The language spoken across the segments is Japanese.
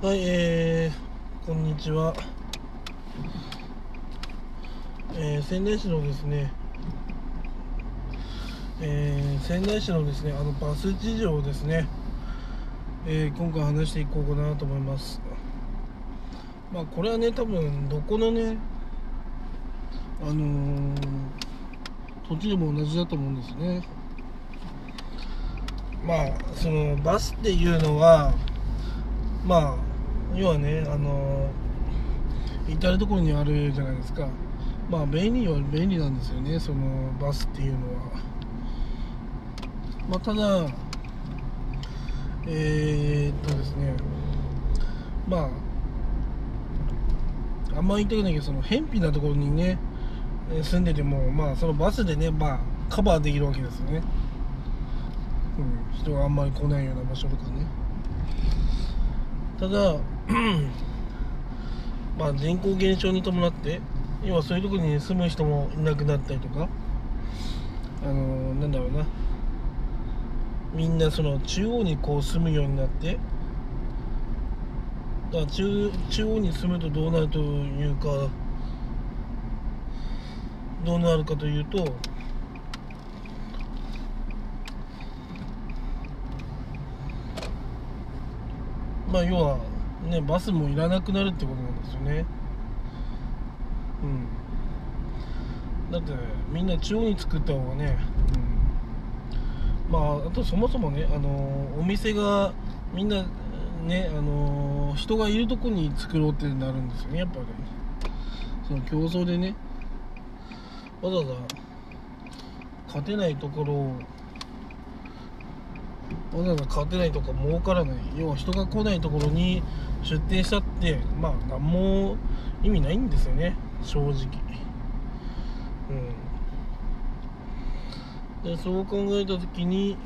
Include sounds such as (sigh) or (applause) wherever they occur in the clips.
はい、えー、こんにちは。えー、仙台市のですね、えー、仙台市のですね、あのバス事情をですね、えー、今回話していこうかなと思います。まあ、これはね、多分どこのね、あのー、土地でも同じだと思うんですね。まあ、そのバスっていうのは、まあ、要はね、あの至る所にあるじゃないですか。まあ、便利は便利なんですよね、そのバスっていうのは。まあ、ただ、えー、っとですね、まあ、あんまり言いたくないけど、その、偏僻なところにね、住んでても、まあ、そのバスでね、まあ、カバーできるわけですよね。うん、人があんまり来ないような場所とかね。ただ、まあ、人口減少に伴って要はそういうとこに住む人もいなくなったりとかあのーなんだろうな。みんなその中央にこう住むようになってだから中中央に住むとどうなるというかどうなるかというとまあ要はねバスもいらなくなるってことなんですよね。うん。だってみんな中央に作った方がね、うん、まああとそもそもねあのお店がみんなねあの人がいるとこに作ろうってなるんですよねやっぱり。その競争でね。わざわざ勝てないところをわざわざ勝てないとか儲からない要は人が来ないところに出店したってまあ何も意味ないんですよね。正直。うん。でそう考えた時に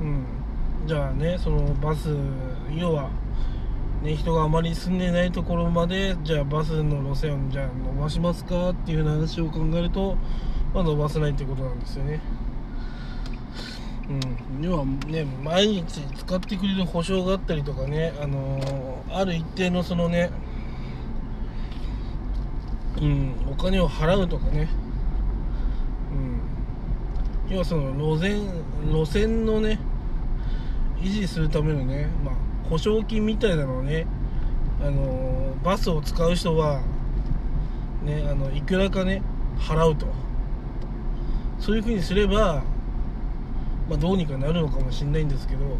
うん。じゃあねそのバス要はね、人があまり住んでないところまでじゃあバスの路線をじゃあ伸ばしますかっていう話を考えると、まあ、伸ばせないってことなんですよね。うん、要はね毎日使ってくれる保証があったりとかね、あのーある一定のそのね、うん、お金を払うとかね、うん、要はその路線路線のね維持するためのね、まあ、保証金みたいなのをね、あのバスを使う人は、ね、あのいくらかね払うとそういうふうにすれば、まあ、どうにかなるのかもしれないんですけど、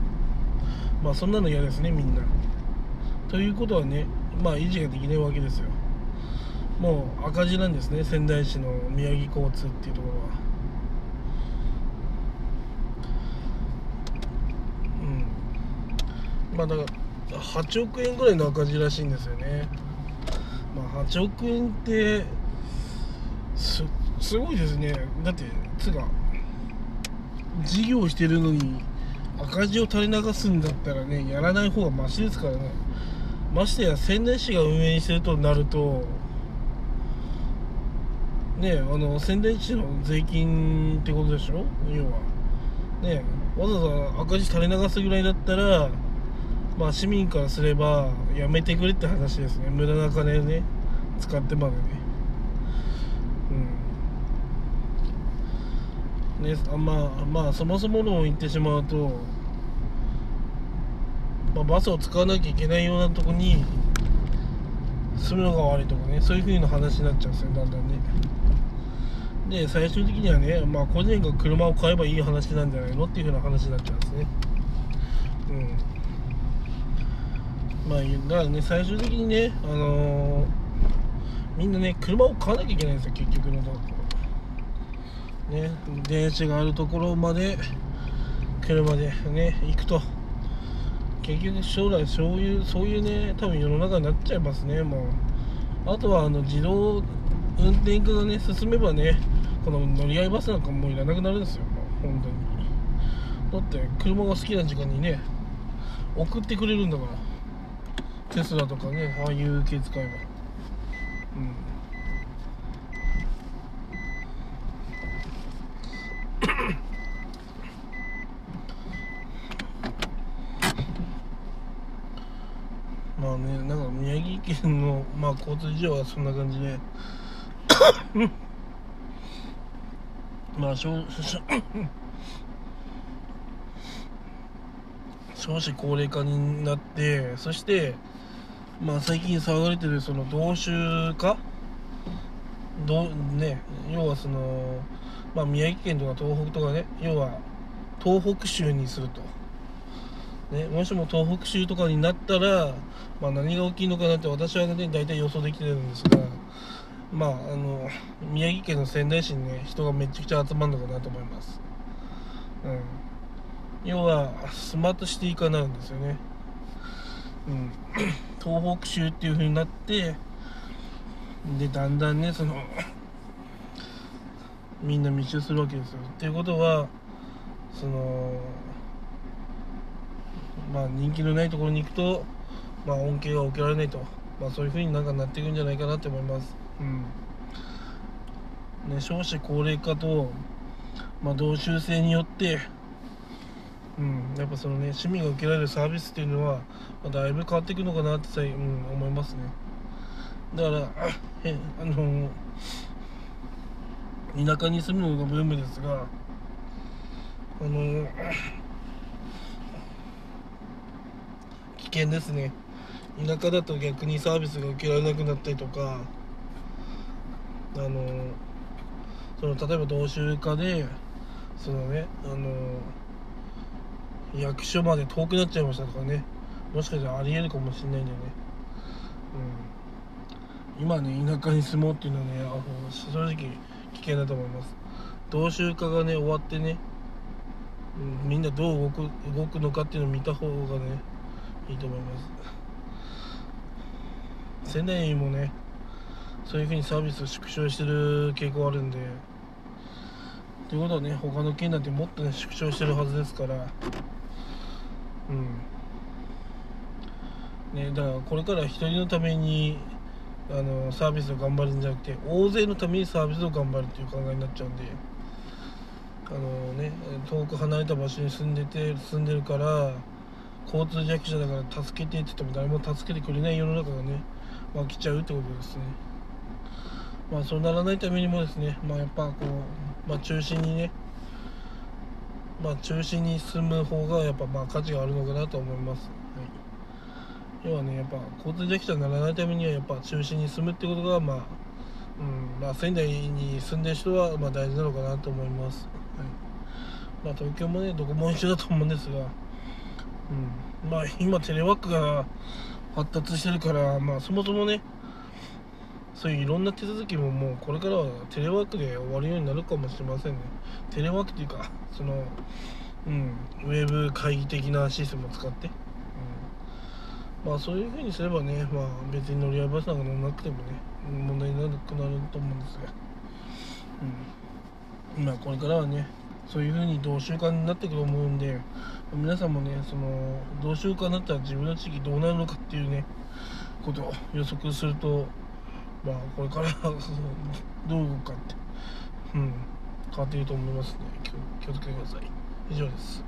まあ、そんなの嫌ですねみんな。ということはね、まあ、維持ができないわけですよ。もう赤字なんですね仙台市の宮城交通っていうところは。うんまあだから8億円ぐらいの赤字らしいんですよね。まあ8億円ってすすごいですね。だってつうか事業してるのに赤字を垂れ流すんだったらねやらない方がマシですからね。ましてや仙台市が運営してるとなるとねあの仙台市の税金ってことでしょ？要は。ねわざわざ赤字垂れ流すぐらいだったらまあ市民からすればやめてくれって話ですね。無駄な金をね使ってまでね。うん。ねあまあまあそもそものを言ってしまうと、まあ、バスを使わなきゃいけないようなとこに住むのが悪いとかねそういう風な話になっちゃうんですよだんだんね。で最終的にはねまあ個人が車を買えばいい話なんじゃないのっていう風な話になっちゃうんですね。うん。まあだからね最終的にねあのーみんなね車を買わなきゃいけないんですよ結局のところ。ね電車があるところまで車でね行くと。結局将来そういうそういうね多分世の中になっちゃいますねもう。あとはあの自動運転化がね進めばねこの乗り合いバスなんかもういらなくなるんですよ本当に。だって車が好きな時間にね送ってくれるんだから。テスラとかねああいう系使えばうん。(coughs) まあね、なんか宮城県の、まあ、交通事情はそんな感じで。(coughs) まあ (coughs) 少少子高齢化になってそしてまあ最近騒がれてるその同州化どね要はそのまあ宮城県とか東北とかね要は東北州にすると。ね、もしも東北州とかになったら、まあ、何が起きるのかなって私はね大体予想できてるんですが、まあ、あの宮城県の仙台市にね人がめちゃくちゃ集まるのかなと思います、うん、要はスマートシティ化になるんですよね、うん、東北州っていう風になってでだんだんねそのみんな密集するわけですよ。っていうことはそのまあ人気のないところに行くと、まあ、恩恵が受けられないと、まあ、そういうふうになんかなっていくんじゃないかなって思います。うん。ね、少子高齢化と、まあ、同州制によって、うん、やっぱそのね市民が受けられるサービスっていうのは、まあ、だいぶ変わっていくのかなってさ、うん、思いますね。だから (coughs) えあの田舎に住むのがブームですがあの危険ですね。田舎だと逆にサービスが受けられなくなったりとかあのその例えば同州化でそのねあの役所まで遠くなっちゃいましたとかね。もしかしたらありえるかもしれないんだよね、うん、今ね田舎に住もうっていうのはねあ正直危険だと思います。同州化がね終わってねうん、みんなどう動く動くのかっていうのを見た方がねいいと思います。仙台もねそういうふうにサービスを縮小してる傾向あるんで。ということはね他の県なんてもっとね縮小してるはずですから。うん。ねだからこれから一人のためにあのサービスを頑張るんじゃなくて大勢のためにサービスを頑張るっていう考えになっちゃうんであのね遠く離れた場所に住んでて住んでるから交通弱者だから助けてって言っても誰も助けてくれない世の中がね、まあ、来ちゃうってことですね。まあそうならないためにもですねまあやっぱこう、まあ、中心にねまあ中心に住む方がやっぱまあ価値があるのかなと思います、はい、要はねやっぱ交通弱者にならないためにはやっぱ中心に住むってことがまあうんまあ、仙台に住んでる人はま大事なのかなと思います。はい。まあ、東京もねどこも一緒だと思うんですが、うん、まあ今テレワークが発達してるから、まあ、そもそもねそういういろんな手続きももうこれからはテレワークで終わるようになるかもしれませんね。テレワークっていうかその、うん、ウェブ会議的なシステムを使って、うん、まあそういう風にすればね、まあ、別に乗り合いバスなんか乗らなくてもね問題になくなると思うんですが、うん、まあこれからはねそういう風に同習慣になってくと思うんで皆さんもねその同習慣になったら自分の地域どうなるのかっていうねことを予測するとまあこれから (laughs) どう動くかって。うん。変わっていると思いますね。気をつけてください。以上です。